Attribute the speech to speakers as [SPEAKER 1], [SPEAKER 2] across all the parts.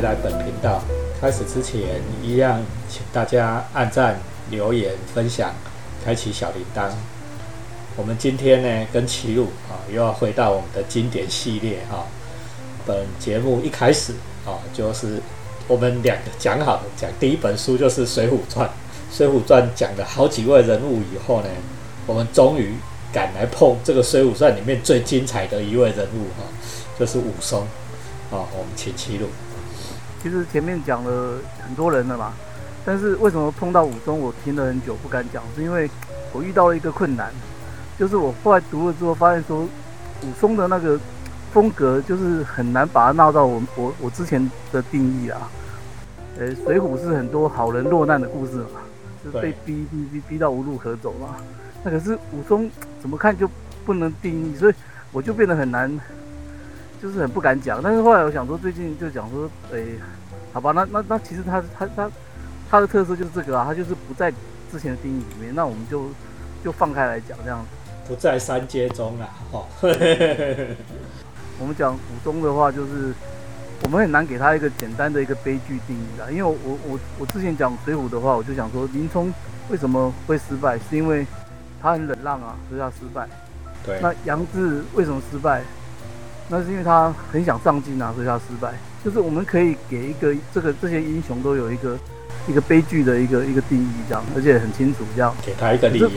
[SPEAKER 1] 回来本频道。开始之前，一样请大家按赞、留言、分享、开启小铃铛。我们今天呢，跟齐鲁啊，又要回到我们的经典系列哈。本节目一开始啊，就是我们两个讲好，讲第一本书就是《水浒传》。《水浒传》讲了好几位人物以后呢，我们终于赶来碰这个《水浒传》里面最精彩的一位人物哈，就是武松。啊，我们请齐鲁。
[SPEAKER 2] 其实前面讲了很多人了嘛，但是为什么碰到武松，我听了很久不敢讲，是因为我遇到了一个困难，就是我后来读了之后发现说，武松的那个风格就是很难把它纳到我我我之前的定义啊。呃，水浒是很多好人落难的故事嘛，就是被逼逼逼逼到无路可走嘛。那可是武松怎么看就不能定义，所以我就变得很难。就是很不敢讲，但是后来我想说，最近就讲说，哎，好吧，那那那其实他他他他的特色就是这个啊，他就是不在之前的定义里面，那我们就就放开来讲这样子，
[SPEAKER 1] 不在三阶中啊，哦，
[SPEAKER 2] 我们讲武松的话，就是我们很难给他一个简单的一个悲剧定义啊，因为我我我我之前讲水浒的话，我就想说林冲为什么会失败，是因为他很忍让啊，所以他失败。
[SPEAKER 1] 对。
[SPEAKER 2] 那杨志为什么失败？那是因为他很想上进啊，所以他失败。就是我们可以给一个这个这些英雄都有一个一个悲剧的一个一个定义，这样，而且很清楚这样。
[SPEAKER 1] 给他一个理由，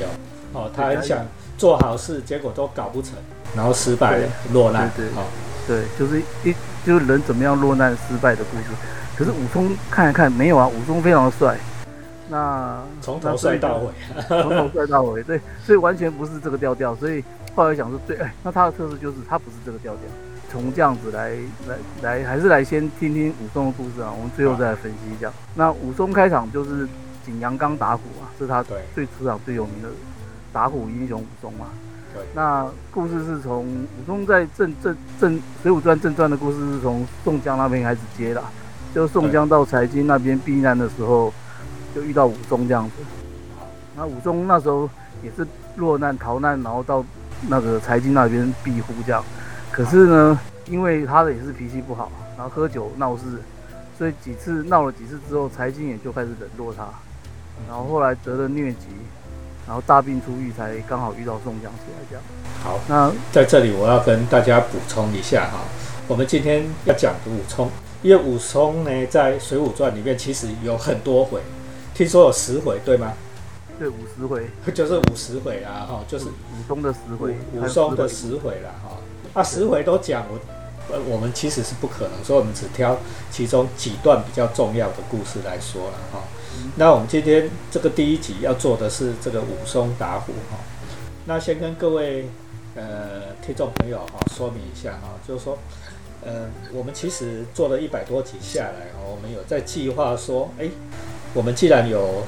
[SPEAKER 1] 哦，他很想做好事，结果都搞不成，然后失败了，落难。
[SPEAKER 2] 对对，对，就是一就是人怎么样落难失败的故事。可是武松看一看没有啊，武松非常的帅，那
[SPEAKER 1] 从头帅到尾，
[SPEAKER 2] 从头帅到尾，对，所以完全不是这个调调，所以。后来想说，对，哎，那他的特色就是他不是这个调调。从这样子来来来，还是来先听听武松的故事啊。我们最后再来分析一下。那武松开场就是景阳冈打虎啊，是他最出场最有名的打虎英雄武松嘛。
[SPEAKER 1] 对。
[SPEAKER 2] 那故事是从武松在正正正水浒传正传的故事是从宋江那边开始接的，就宋江到财经那边避难的时候，就遇到武松这样子。那武松那时候也是落难逃难，然后到。那个财经那边庇护这样，可是呢，因为他的也是脾气不好，然后喝酒闹事，所以几次闹了几次之后，财经也就开始冷落他，然后后来得了疟疾，然后大病初愈，才刚好遇到宋江起来这样。
[SPEAKER 1] 好，那在这里我要跟大家补充一下哈，我们今天要讲的武松，因为武松呢在《水浒传》里面其实有很多回，听说有十回，对吗？
[SPEAKER 2] 对五十回，
[SPEAKER 1] 就是五十回啦，哈，就是
[SPEAKER 2] 武松的十回，
[SPEAKER 1] 武松的十回啦，哈，啊，十回都讲我，呃，我们其实是不可能，所以我们只挑其中几段比较重要的故事来说了，哈。那我们今天这个第一集要做的是这个武松打虎，哈。那先跟各位呃听众朋友哈说明一下哈，就是说，呃，我们其实做了一百多集下来，哈，我们有在计划说，哎，我们既然有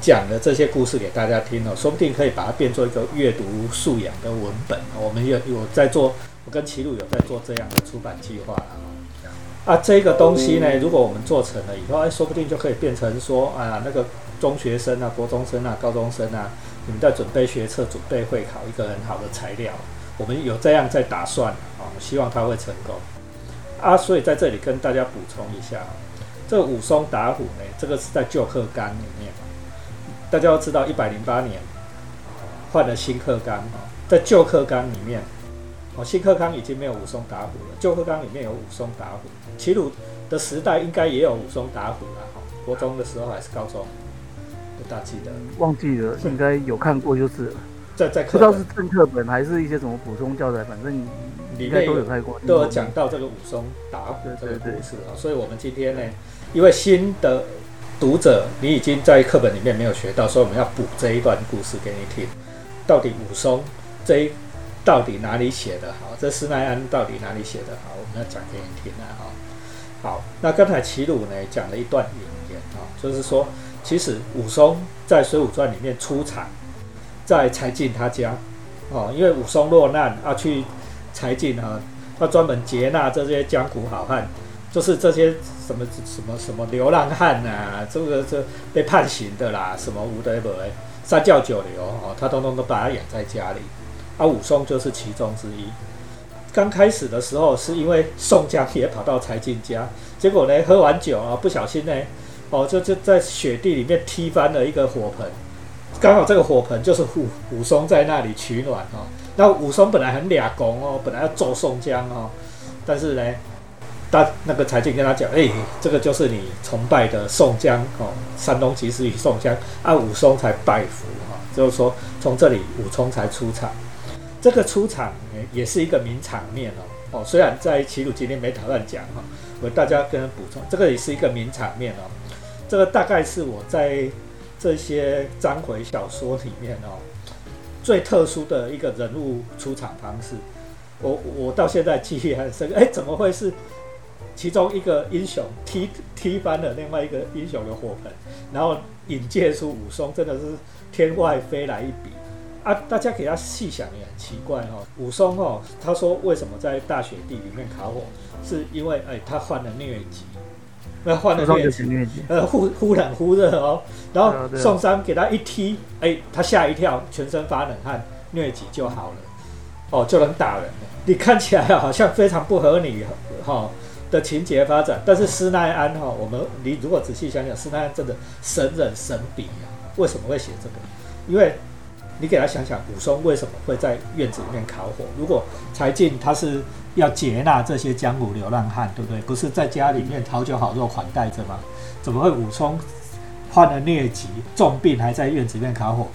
[SPEAKER 1] 讲的这些故事给大家听哦，说不定可以把它变做一个阅读素养的文本。我们有有在做，我跟齐鲁有在做这样的出版计划了啊，这个东西呢，如果我们做成了以后，哎，说不定就可以变成说啊，那个中学生啊、国中生啊、高中生啊，你们在准备学测、准备会考一个很好的材料。我们有这样在打算啊，希望它会成功啊。所以在这里跟大家补充一下，这个武松打虎呢，这个是在旧课纲里面。大家要知道，一百零八年换了新课纲在旧课纲里面，哦，新课纲已经没有武松打虎了。旧课纲里面有武松打虎，齐鲁的时代应该也有武松打虎了哈。国中的时候还是高中，不大记得，
[SPEAKER 2] 忘记了，应该有看过就是。
[SPEAKER 1] 在在
[SPEAKER 2] 不知道是正课本还是一些什么补充教材，反正里面都有看过，
[SPEAKER 1] 都有讲到这个武松打虎这个故事啊。所以我们今天呢，因为新的。读者，你已经在课本里面没有学到，所以我们要补这一段故事给你听。到底武松这一到底哪里写的好？这施耐庵到底哪里写的好？我们要讲给你听啊！哈，好，那刚才齐鲁呢讲了一段引言啊，就是说，其实武松在《水浒传》里面出场在柴进他家哦，因为武松落难啊，去柴进啊，他专门接纳这些江湖好汉。就是这些什么什么什么流浪汉呐，这个这被判刑的啦，什么无德伯三教九流哦，他通通都把他养在家里，啊，武松就是其中之一。刚开始的时候是因为宋江也跑到柴进家，结果呢喝完酒啊，不小心呢，哦就就在雪地里面踢翻了一个火盆，刚好这个火盆就是武武松在那里取暖哦。那武松本来很俩公哦，本来要揍宋江哦，但是呢，大那个柴进跟他讲，哎，这个就是你崇拜的宋江哦，山东及时雨宋江，啊武松才拜服哈，就是说从这里武松才出场。这个出场也是一个名场面哦哦，虽然在齐鲁今天没打算讲哈，我大家跟补充，这个也是一个名场面哦。这个大概是我在这些章回小说里面哦最特殊的一个人物出场方式。我我到现在记忆很深，哎，怎么会是其中一个英雄踢踢翻了另外一个英雄的火盆，然后引介出武松，真的是天外飞来一笔。啊，大家给他细想也很奇怪哈。武松哦，他说为什么在大雪地里面烤火，是因为哎他患了疟疾，那患了疟疾，呃忽忽冷忽热哦。然后宋山给他一踢，哎他吓一跳，全身发冷汗，疟疾就好了，哦就能打人了。你看起来好像非常不合理哈的情节发展，但是施耐庵哈，我们你如果仔细想想，施耐庵真的神人神笔啊。为什么会写这个？因为你给他想想，武松为什么会在院子里面烤火？如果柴进他是要接纳这些江湖流浪汉，对不对？不是在家里面讨酒好肉款待着吗？怎么会武松患了疟疾重病还在院子里面烤火？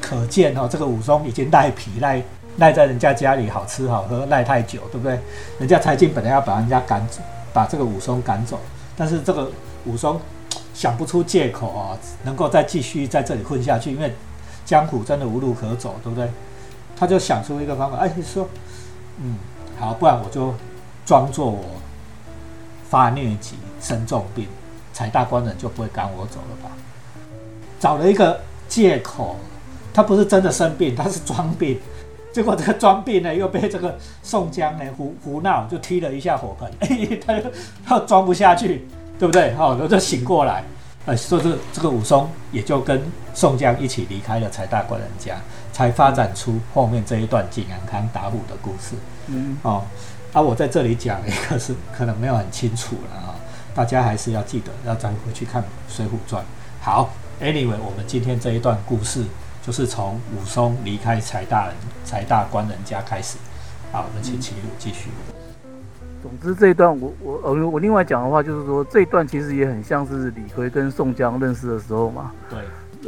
[SPEAKER 1] 可见哦，这个武松已经赖皮赖赖在人家家里好吃好喝赖太久，对不对？人家柴进本来要把人家赶走，把这个武松赶走，但是这个武松想不出借口啊，能够再继续在这里混下去，因为。江湖真的无路可走，对不对？他就想出一个方法，哎，你说，嗯，好，不然我就装作我发疟疾、生重病，柴大官人就不会赶我走了吧？找了一个借口，他不是真的生病，他是装病。结果这个装病呢，又被这个宋江呢胡胡闹，就踢了一下火盆，哎，他就他装不下去，对不对？好，我就醒过来。呃，说这这个武松也就跟宋江一起离开了柴大官人家，才发展出后面这一段景阳冈打虎的故事。嗯，哦，啊，我在这里讲一个是可能没有很清楚了啊，大家还是要记得要再回去看《水浒传》。好，Anyway，我们今天这一段故事就是从武松离开柴大人柴大官人家开始。好，我们请齐鲁继续。
[SPEAKER 2] 总之这一段我我呃我另外讲的话就是说这一段其实也很像是李逵跟宋江认识的时候嘛。
[SPEAKER 1] 对。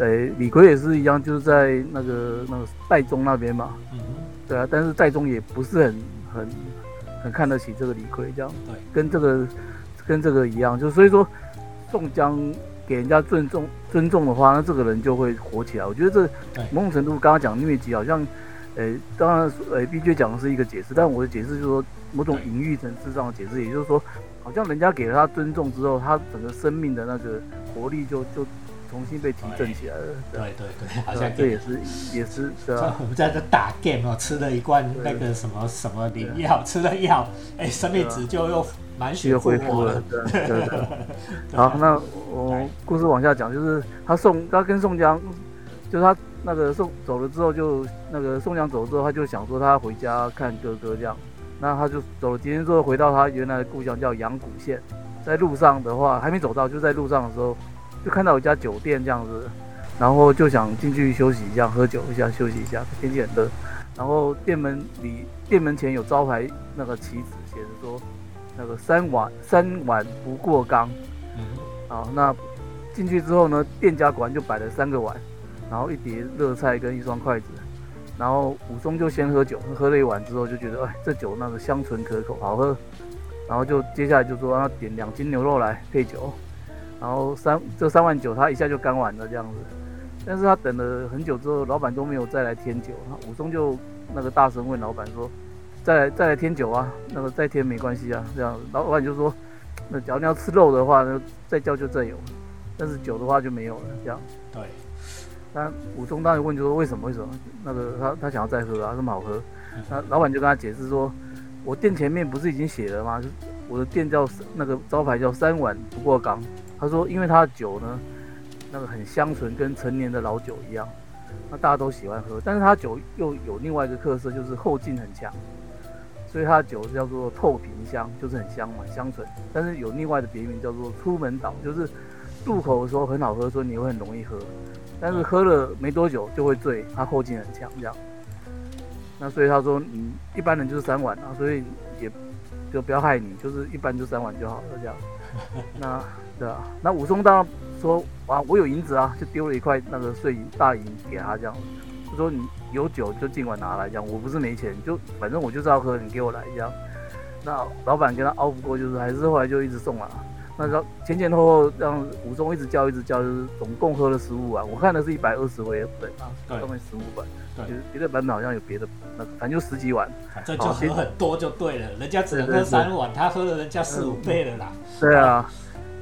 [SPEAKER 2] 诶，李逵也是一样，就是在那个那个戴宗那边嘛。嗯。对啊，但是戴宗也不是很很很看得起这个李逵，这样。
[SPEAKER 1] 对。
[SPEAKER 2] 跟这个跟这个一样，就所以说宋江给人家尊重尊重的话，那这个人就会火起来。我觉得这某种程度刚刚讲疟疾好像。诶，当然，诶，B J 讲的是一个解释，但我的解释就是说，某种隐喻层次上的解释，也就是说，好像人家给了他尊重之后，他整个生命的那个活力就就重新被提振起来了。
[SPEAKER 1] 对对对，好像
[SPEAKER 2] 这也是也是是啊。
[SPEAKER 1] 我们在这打 game 哦，吃了一罐那个什么什么灵药，吃了药，哎，生命值就又满血
[SPEAKER 2] 恢复了。对对对。好，那我故事往下讲，就是他宋他跟宋江，就是他。那个宋走了之后，就那个宋江走了之后，他就想说他回家看哥哥这样。那他就走了几天之后，回到他原来的故乡叫阳谷县。在路上的话，还没走到，就在路上的时候，就看到一家酒店这样子，然后就想进去休息一下，喝酒一下，休息一下。天气很热，然后店门里店门前有招牌那个旗子，写着说那个三碗三碗不过冈。好，那进去之后呢，店家果然就摆了三个碗。然后一碟热菜跟一双筷子，然后武松就先喝酒，喝了一碗之后就觉得，哎，这酒那个香醇可口，好喝。然后就接下来就说他点两斤牛肉来配酒，然后三这三碗酒他一下就干完了这样子。但是他等了很久之后，老板都没有再来添酒，武松就那个大声问老板说，再来再来添酒啊？那个再添没关系啊，这样老板就说，那假如你要吃肉的话，呢再叫就再有，但是酒的话就没有了，这样。
[SPEAKER 1] 对。
[SPEAKER 2] 那武松当时问就说为什么为什么那个他他想要再喝啊这么好喝，那老板就跟他解释说，我店前面不是已经写了吗？就我的店叫那个招牌叫三碗不过岗。他说因为他的酒呢，那个很香醇，跟陈年的老酒一样，那大家都喜欢喝。但是他酒又有另外一个特色，就是后劲很强，所以它的酒叫做透瓶香，就是很香嘛，香醇。但是有另外的别名叫做出门岛，就是入口的时候很好喝，所以你会很容易喝，但是喝了没多久就会醉，它后劲很强这样。那所以他说，你一般人就是三碗啊，所以也就不要害你，就是一般就三碗就好了这样。那对啊，那武松当然说，哇，我有银子啊，就丢了一块那个碎银大银给他这样。他说你有酒就尽管拿来这样，我不是没钱，就反正我就是要喝，你给我来这样。那老板跟他拗不过，就是还是后来就一直送了。那然后前前后后让武松一直叫一直叫，就是总共喝了十五碗。我看的是一百二十回对啊，上面十五碗。对，别的版本好像有别的，那反正就十几碗，
[SPEAKER 1] 反正就喝很多就对了。人家只能喝三碗，他喝了人家四五倍了啦。
[SPEAKER 2] 对啊，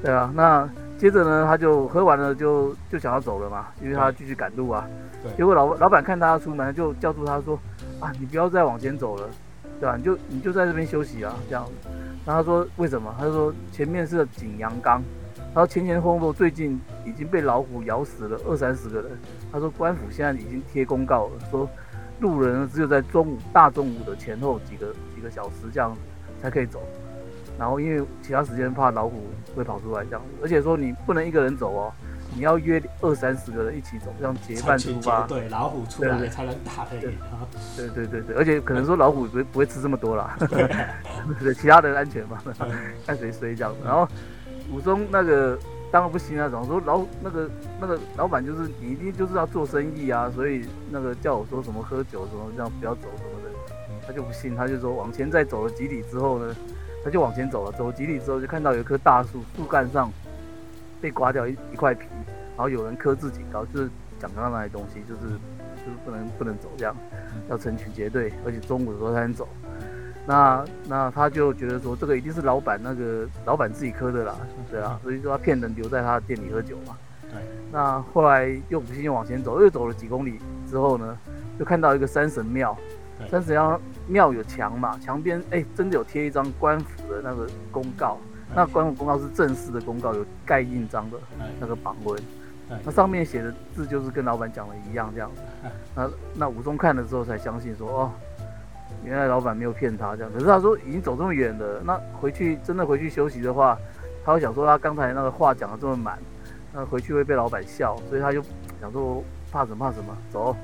[SPEAKER 2] 对啊。那接着呢，他就喝完了，就就想要走了嘛，因为他继续赶路啊。结果老老板看他出门，就叫住他说：“啊，你不要再往前走了，对吧？你就你就在这边休息啊，这样。”然后他说：“为什么？”他说：“前面是景阳冈。”然后前前后后最近已经被老虎咬死了二三十个人。他说官府现在已经贴公告了，说路人只有在中午大中午的前后几个几个小时这样才可以走。然后因为其他时间怕老虎会跑出来这样，而且说你不能一个人走哦，你要约二三十个人一起走，这样结伴出发。
[SPEAKER 1] 对，老虎出来才能打的赢
[SPEAKER 2] 对对对对，而且可能说老虎不不会吃这么多啦，对，其他人安全嘛，看谁衰这样。然后。武松那个当然不行啊，总说老那个那个老板就是你一定就是要做生意啊，所以那个叫我说什么喝酒什么这样不要走什么的，他就不信，他就说往前再走了几里之后呢，他就往前走了，走几里之后就看到有一棵大树，树干上被刮掉一一块皮，然后有人刻字警告，就是讲刚刚那些东西，就是就是不能不能走这样，要成群结队，而且中午的时候才能走。那那他就觉得说，这个一定是老板那个老板自己磕的啦，对啊，所以说他骗人留在他的店里喝酒嘛。
[SPEAKER 1] 对。
[SPEAKER 2] 那后来又不幸又往前走，又走了几公里之后呢，就看到一个山神庙。山神庙庙有墙嘛，墙边哎真的有贴一张官府的那个公告。那官府公告是正式的公告，有盖印章的那个榜文。那上面写的字就是跟老板讲的一样这样子。那那武松看了之后才相信说哦。原来老板没有骗他这样，可是他说已经走这么远了，那回去真的回去休息的话，他会想说他刚才那个话讲的这么满，那回去会被老板笑，所以他就想说怕什么怕什么走，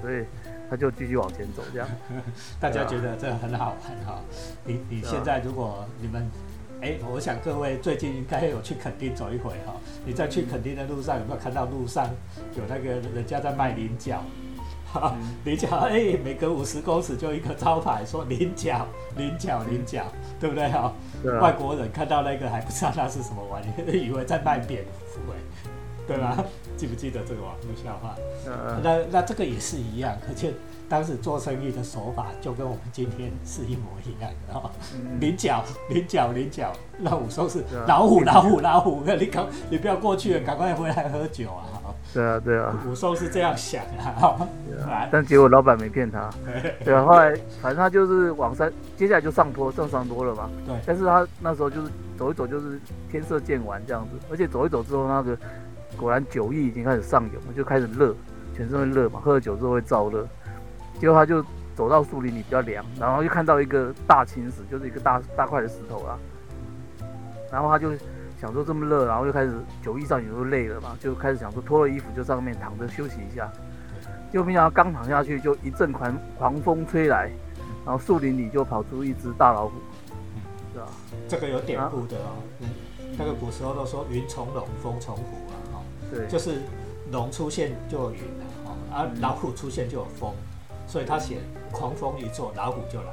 [SPEAKER 2] 所以他就继续往前走这样。
[SPEAKER 1] 大家觉得这很好玩哈，你你现在如果你们，哎，我想各位最近应该有去垦丁走一回哈，你在去垦丁的路上有没有看到路上有那个人家在卖菱角？哈菱角，哎，每隔五十公尺就一个招牌，说菱角，菱角，菱角，对不对哈？外国人看到那个还不知道那是什么玩意，以为在卖蝙蝠，哎，对吧？记不记得这个网络笑话？那那这个也是一样，而且当时做生意的手法就跟我们今天是一模一样的哈。菱角，菱角，菱角，那我说是老虎，老虎，老虎，你赶你不要过去了，赶快回来喝酒啊！
[SPEAKER 2] 对啊，对啊，
[SPEAKER 1] 武松是这样想
[SPEAKER 2] 啊，但结果老板没骗他，对啊，后来反正他就是往山，接下来就上坡，上山坡了嘛。
[SPEAKER 1] 对，
[SPEAKER 2] 但是他那时候就是走一走，就是天色渐晚这样子，而且走一走之后，那个果然酒意已经开始上涌了，就开始热，全身会热嘛，喝了酒之后会燥热。结果他就走到树林里比较凉，然后就看到一个大青石，就是一个大大块的石头啦，然后他就。想说这么热，然后就开始酒意上涌就累了嘛，就开始想说脱了衣服就上面躺着休息一下。结果没想到刚躺下去，就一阵狂狂风吹来，然后树林里就跑出一只大老虎，是吧？
[SPEAKER 1] 这个有典故的啊，嗯，那个古时候都说云从龙，风从虎
[SPEAKER 2] 对，
[SPEAKER 1] 就是龙出现就有云了，哈，而老虎出现就有风，所以他写狂风一作，老虎就来。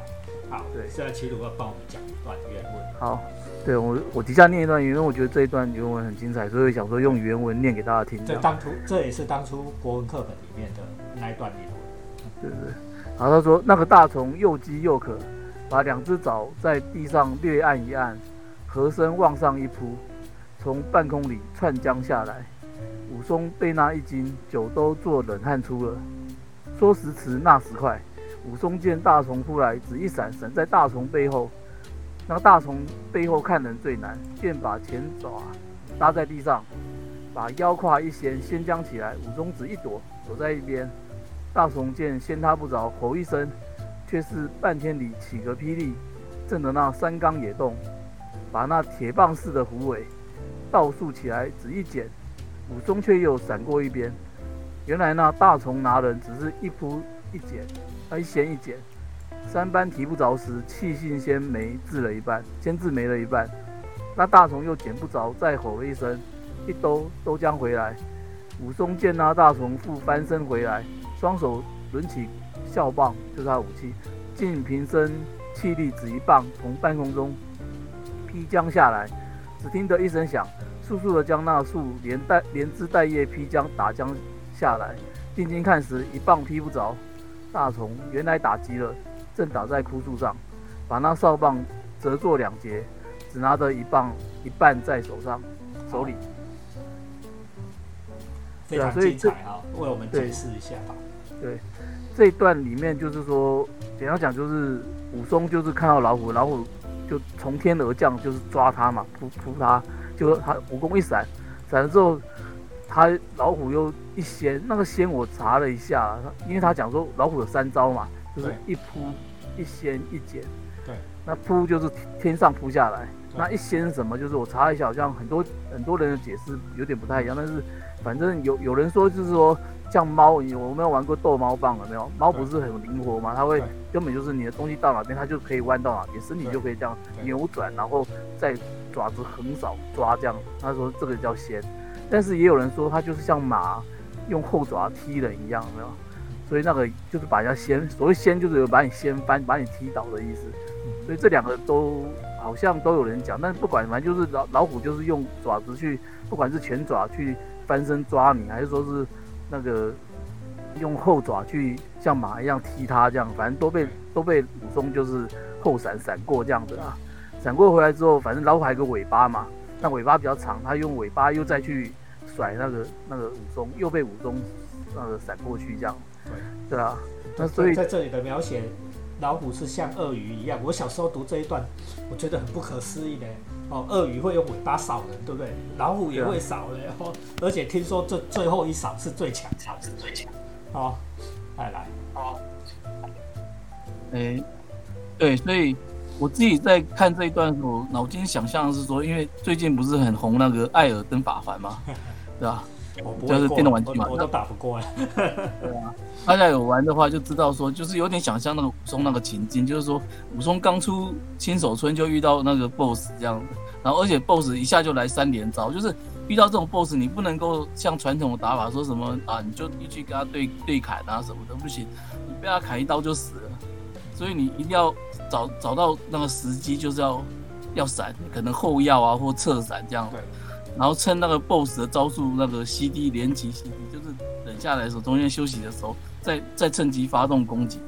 [SPEAKER 1] 好，对，现在齐鲁要帮我们讲一段原文。
[SPEAKER 2] 好。对我，我底下念一段原文，我觉得这一段原文很精彩，所以想说用原文念给大家听。
[SPEAKER 1] 这当初这也是当初国文课本里面的那一段原文。
[SPEAKER 2] 对对。然后他说，那个大虫又饥又渴，把两只爪在地上略按一按，和身往上一扑，从半空里窜将下来。武松被那一惊，酒都做冷汗出了。说时迟，那时快，武松见大虫扑来，只一闪，闪在大虫背后。那大虫背后看人最难，便把前爪搭在地上，把腰胯一掀，先将起来。武松只一躲，躲在一边。大虫见掀他不着，吼一声，却是半天里起个霹雳，震得那山冈也动，把那铁棒似的虎尾倒竖起来，只一剪，武松却又闪过一边。原来那大虫拿人只是一扑一剪，一掀一剪，三班提不着时，气性先没治了一半，先治没了一半。那大虫又捡不着，再吼了一声，一兜都将回来。武松见那大虫复翻身回来，双手抡起笑棒，就是他武器，尽平生气力只一棒，从半空中劈将下来。只听得一声响，速速的将那树连带连枝带叶劈将打将下来。定睛看时，一棒劈不着，大虫原来打急了，正打在枯树上，把那哨棒折作两截。只拿着一棒一半在手上，手里。
[SPEAKER 1] 非常精彩啊！为我们解释一下吧。
[SPEAKER 2] 对，这一段里面就是说，简要讲就是武松就是看到老虎，老虎就从天而降，就是抓他嘛，扑扑他，就他武功一闪，闪了之后，他老虎又一掀，那个掀我查了一下，因为他讲说老虎有三招嘛，就是一扑、一掀、一剪。
[SPEAKER 1] 对，
[SPEAKER 2] 那扑就是天上扑下来。那一掀什么？就是我查了一下，好像很多很多人的解释有点不太一样。但是反正有有人说，就是说像猫，我有没有玩过逗猫棒？有没有？猫不是很灵活吗？它会根本就是你的东西到哪边，它就可以弯到哪边，身体就可以这样扭转，然后再爪子横扫抓这样。他说这个叫掀。但是也有人说，他就是像马用后爪踢人一样，有没有？所以那个就是把人家掀，所谓掀就是有把你掀翻、把你踢倒的意思。所以这两个都。好像都有人讲，但是不管，反正就是老老虎就是用爪子去，不管是前爪去翻身抓你，还是说是那个用后爪去像马一样踢它这样，反正都被都被武松就是后闪闪过这样子啊。闪过回来之后，反正老虎还有个尾巴嘛，那尾巴比较长，他用尾巴又再去甩那个那个武松，又被武松那个闪过去这样。对对啊，那所以
[SPEAKER 1] 在这里的描写。老虎是像鳄鱼一样，我小时候读这一段，我觉得很不可思议的哦。鳄鱼会用尾巴扫人，对不对？老虎也会扫的哦。而且听说这最后一扫是最强，扫是最强。好，来来，好。
[SPEAKER 3] 哎，对，所以我自己在看这一段的时候，脑筋想象的是说，因为最近不是很红那个《艾尔登法环》嘛，对吧？就是电动玩具嘛，
[SPEAKER 1] 我都打不过
[SPEAKER 3] 哎。对啊，大家有玩的话就知道说，就是有点想象那个武松那个情境，就是说武松刚出新手村就遇到那个 BOSS 这样子，然后而且 BOSS 一下就来三连招，就是遇到这种 BOSS 你不能够像传统的打法说什么啊，你就一去跟他对对砍啊什么的不行，你被他砍一刀就死了，所以你一定要找找到那个时机，就是要要闪，可能后腰啊或侧闪这样。对然后趁那个 BOSS 的招数，那个 CD 连击 CD，就是等下来的时候，中间休息的时候，再再趁机发动攻击。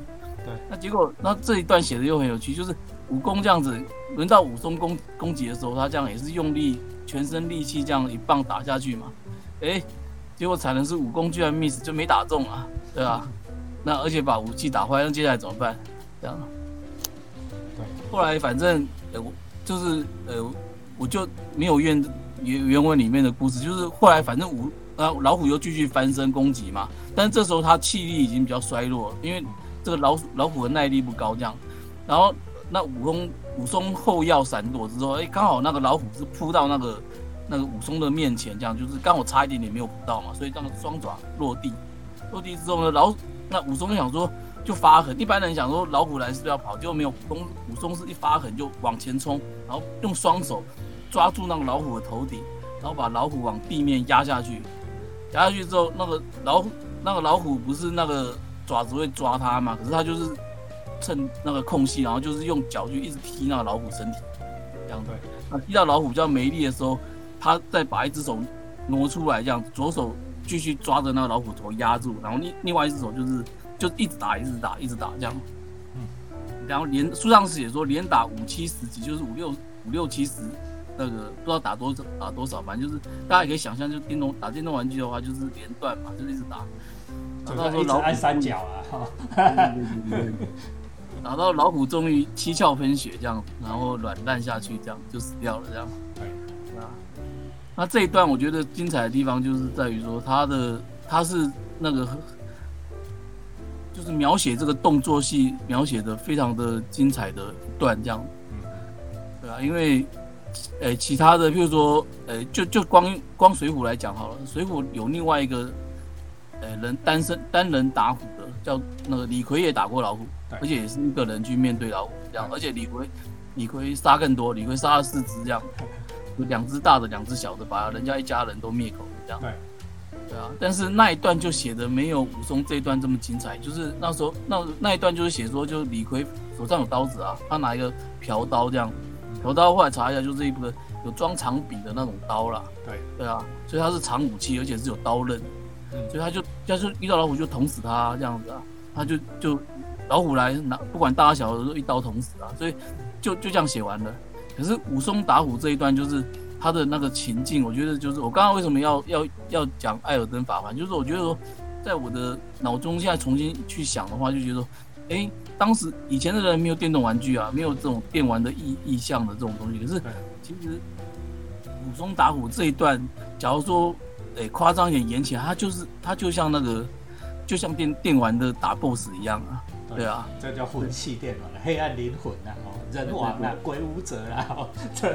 [SPEAKER 1] 对，
[SPEAKER 3] 那结果那这一段写的又很有趣，就是武功这样子，轮到武松攻攻击的时候，他这样也是用力全身力气这样一棒打下去嘛。哎，结果才能是武功居然 miss 就没打中啊，对吧？那而且把武器打坏，那接下来怎么办？这样。后来反正呃，就是呃，我就没有怨。原原文里面的故事就是后来反正武啊老虎又继续翻身攻击嘛，但是这时候他气力已经比较衰弱，因为这个老老虎的耐力不高这样，然后那武松武松后要闪躲之后，哎刚好那个老虎是扑到那个那个武松的面前，这样就是刚好差一点点没有扑到嘛，所以让双爪落地，落地之后呢老那武松就想说就发狠，一般人想说老虎来是不是要跑，结果没有，武松武松是一发狠就往前冲，然后用双手。抓住那个老虎的头顶，然后把老虎往地面压下去。压下去之后，那个老虎那个老虎不是那个爪子会抓它嘛？可是它就是趁那个空隙，然后就是用脚去一直踢那个老虎身体。这样对。那踢到老虎比较没力的时候，他再把一只手挪出来，这样左手继续抓着那个老虎头压住，然后另另外一只手就是就一直打，一直打，一直打这样。嗯。然后连书上写说连打五七十级，就是五六五六七十。那个不知道打多少打多少，反正就是大家也可以想象，就电动打电动玩具的话，就是连段嘛，就是一直打，
[SPEAKER 1] 打到说老虎三角啊，
[SPEAKER 3] 打到老虎终于七窍喷血这样，然后软烂下去，这样就死掉了这样。对啊，那这一段我觉得精彩的地方就是在于说他的他是那个
[SPEAKER 2] 就是描写这个动作戏描写的非常的精彩的一段这样，对啊，因为，诶，其他的，譬如说，诶，就就光光水浒来讲好了，水浒有另外一个，诶，人单身单人打虎的，叫那个李逵也打过老虎，而且也是一个人去面对老虎这样，而且李逵李逵杀更多，李逵杀了四只这样，有两只大的，两只小的，把人家一家人都灭口这样。对啊，但是那一段就写的没有武松这一段这么精彩。就是那时候那那一段就是写说，就李逵手上有刀子啊，他拿一个朴刀这样，朴刀后来查一下，就是一个有装长柄的那种刀啦。
[SPEAKER 1] 对
[SPEAKER 2] 对啊，所以他是长武器，而且是有刀刃，所以他就要是遇到老虎就捅死他这样子啊，他就就老虎来拿不管大小的都一刀捅死啊，所以就就这样写完了。可是武松打虎这一段就是。他的那个情境，我觉得就是我刚刚为什么要要要讲艾尔登法环，就是我觉得说，在我的脑中现在重新去想的话，就觉得说，哎，当时以前的人没有电动玩具啊，没有这种电玩的意意向的这种东西，可是其实武松打虎这一段，假如说，哎，夸张一点演起来，他就是他就像那个，就像电电玩的打 BOSS 一样啊，对啊，
[SPEAKER 1] 这叫魂系电玩，黑暗灵魂啊。人王啊，鬼武者啊，这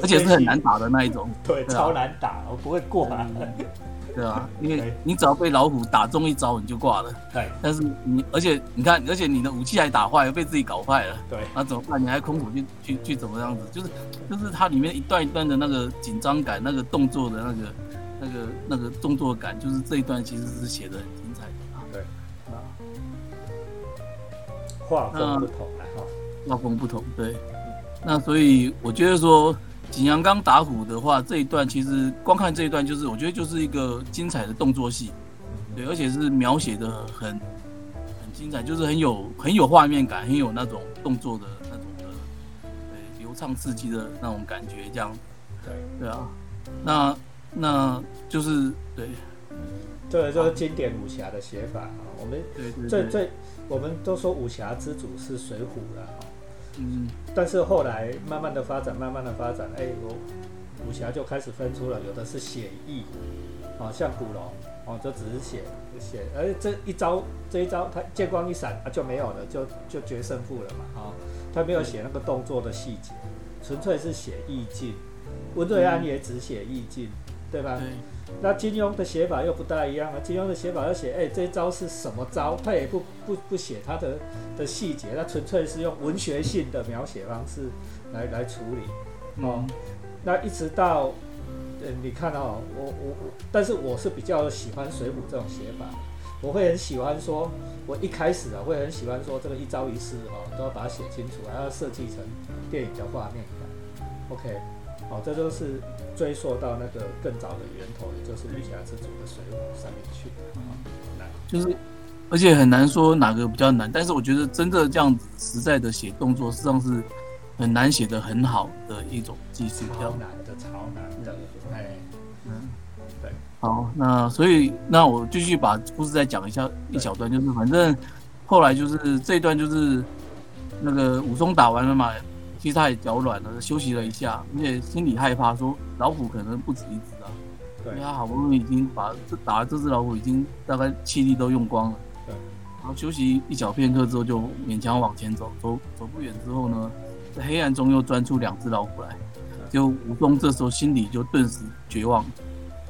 [SPEAKER 2] 而且是很难打的那一种，
[SPEAKER 1] 对，超难打，我不会过啊。
[SPEAKER 2] 对啊，因为你只要被老虎打中一招，你就挂了。
[SPEAKER 1] 对，
[SPEAKER 2] 但是你，而且你看，而且你的武器还打坏了，被自己搞坏了。
[SPEAKER 1] 对，
[SPEAKER 2] 那怎么办？你还空手去去去怎么样子？就是就是它里面一段一段的那个紧张感，那个动作的那个那个那个动作感，就是这一段其实是写的很精彩的啊。
[SPEAKER 1] 对啊，画风不同。
[SPEAKER 2] 画风不同，对，那所以我觉得说景阳冈打虎的话，这一段其实光看这一段，就是我觉得就是一个精彩的动作戏，对，而且是描写的很很精彩，就是很有很有画面感，很有那种动作的那种的，对，流畅刺激的那种感觉，这样，
[SPEAKER 1] 对，
[SPEAKER 2] 对啊，那那就是对，
[SPEAKER 1] 这个就是经典武侠的写法啊，我们最最我们都说武侠之祖是水浒了。嗯，但是后来慢慢的发展，慢慢的发展，哎，我武侠就开始分出了，有的是写意，哦，像古龙，哦，就只是写写，而这一招这一招，他剑光一闪啊就没有了，就就决胜负了嘛，啊，他没有写那个动作的细节，纯粹是写意境，温瑞安也只写意境，对吧？那金庸的写法又不大一样啊！金庸的写法要写，哎，这招是什么招？他也不不不写他的的细节，他纯粹是用文学性的描写方式来来处理。哦，那一直到，呃，你看哦，我我我，但是我是比较喜欢水浒这种写法，我会很喜欢说，我一开始啊会很喜欢说这个一招一式哦都要把它写清楚，还要设计成电影的画面感。OK，好，这就是。追溯到那个更早的源头，也就是《女侠之主》的水浒上面去
[SPEAKER 2] 就是，而且很难说哪个比较难，但是我觉得真的这样子实在的写动作，实际上是很难写的很好的一种技术，
[SPEAKER 1] 比较难的，超难的，哎，嗯，对，
[SPEAKER 2] 好，那所以那我继续把故事再讲一下一小段，就是反正后来就是这一段就是那个武松打完了嘛。其实他也脚软了，休息了一下，而且心里害怕，说老虎可能不止一只啊。
[SPEAKER 1] 对。
[SPEAKER 2] 因为他好不容易已经把这打了这只老虎，已经大概气力都用光了。
[SPEAKER 1] 对。
[SPEAKER 2] 然后休息一小片刻之后，就勉强往前走。走走不远之后呢，在黑暗中又钻出两只老虎来。就武松这时候心里就顿时绝望。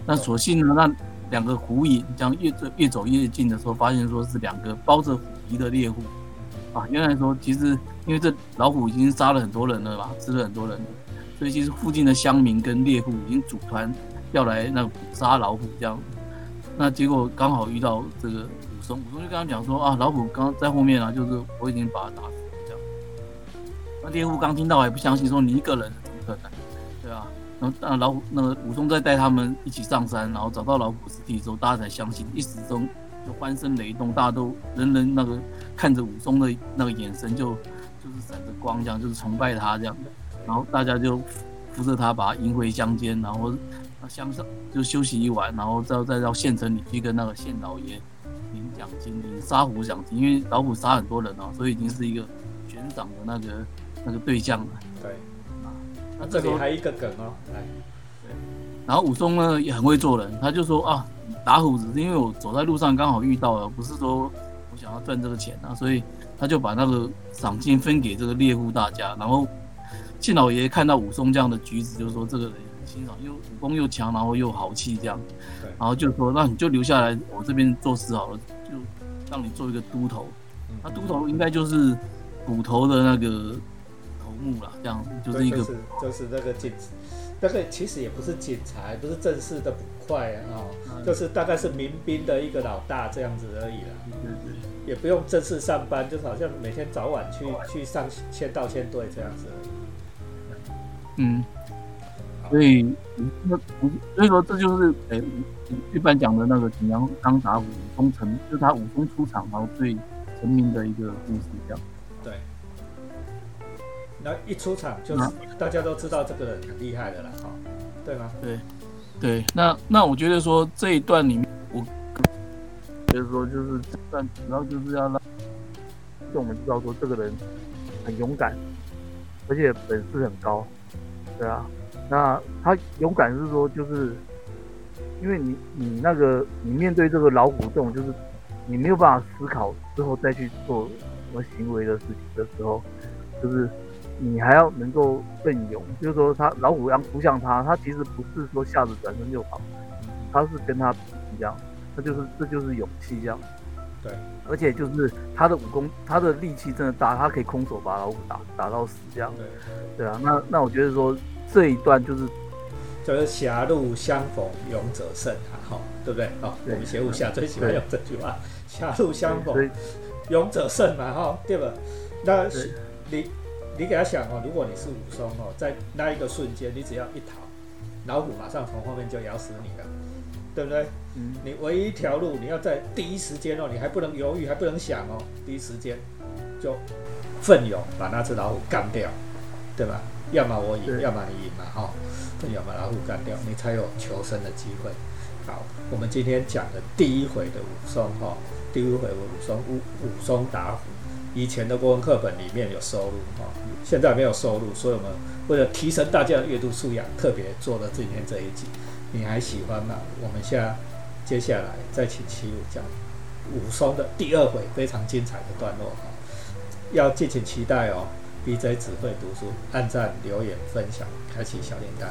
[SPEAKER 2] 那所幸呢，那两个虎影这样越走越走越近的时候，发现说是两个包着虎皮的猎户。啊，原来说其实因为这老虎已经杀了很多人了吧，吃了很多人，所以其实附近的乡民跟猎户已经组团要来那捕杀老虎这样。那结果刚好遇到这个武松，武松就跟他讲说啊，老虎刚在后面啊，就是我已经把他打死了这样。那猎户刚听到还不相信，说你一个人怎么可能？对啊，然后那老虎那个武松再带他们一起上山，然后找到老虎尸体之后，大家才相信，一时中。就欢声雷动，大家都人人那个看着武松的那个眼神，就就是闪着光，这样就是崇拜他这样。然后大家就扶着他，把他迎回乡间，然后乡上就休息一晚，然后再再到县城里去跟那个县老爷领奖金，领杀虎奖金。因为老虎杀很多人哦，所以已经是一个悬赏的那个那个对象了。
[SPEAKER 1] 对，啊，那这里还一个梗哦，来，
[SPEAKER 2] 对。然后武松呢也很会做人，他就说啊。打虎子是因为我走在路上刚好遇到了，不是说我想要赚这个钱啊，所以他就把那个赏金分给这个猎户大家。然后庆老爷爷看到武松这样的举止，就说这个人很欣赏，又武功又强，然后又豪气这样，然后就说那你就留下来我这边做事好了，就让你做一个都头。那都头应该就是捕头的那个头目了，这样就是一个
[SPEAKER 1] 就是那个警，那个其实也不是警察，不是正式的捕快啊，就是大概是民兵的一个老大这样子而已了。对对，也不用正式上班，就是好像每天早晚去去上签到签队这样子。
[SPEAKER 2] 嗯，所以那所以说这就是诶一般讲的那个景阳冈打虎忠臣，就是他武功出场然后最。成名的一个故事，这样。
[SPEAKER 1] 对。那一出场就是大家都知道这个人很厉害的了，哈，对吗？
[SPEAKER 2] 对。对，那那我觉得说这一段里面，我觉得说就是但主要就是要让让我们知道说这个人很勇敢，而且本事很高，对啊。那他勇敢是说就是，因为你你那个你面对这个老虎洞就是。你没有办法思考之后再去做什么行为的事情的时候，就是你还要能够奋勇。就是说，他老虎要扑向他，他其实不是说吓得转身就跑，他是跟他一样，那就是这就是勇气这样。
[SPEAKER 1] 对，
[SPEAKER 2] 而且就是他的武功，他的力气真的大，他可以空手把老虎打打到死这样。对，对啊，那那我觉得说这一段就是
[SPEAKER 1] 就是狭路相逢勇者胜啊，哈，对不对？好，我们邪武侠最喜欢用这句话。狭路相逢，勇者胜嘛，哈，对吧？那你你给他想哦，如果你是武松哦，在那一个瞬间，你只要一逃，老虎马上从后面就咬死你了，对不对？嗯。你唯一一条路，你要在第一时间哦，你还不能犹豫，还不能想哦，第一时间就奋勇把那只老虎干掉，对吧？要么我赢，要么你赢嘛，哈，奋勇把老虎干掉，你才有求生的机会。好，我们今天讲的第一回的武松，哈。第一回武松武武松打虎，以前的国文课本里面有收录哈，现在没有收录，所以我们为了提升大家的阅读素养，特别做了今天这一集。你还喜欢吗？我们下接下来再请齐武讲武松的第二回非常精彩的段落哈，要敬请期待哦。BJ 只会读书，按赞、留言、分享、开启小铃铛，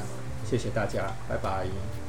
[SPEAKER 1] 谢谢大家，拜拜。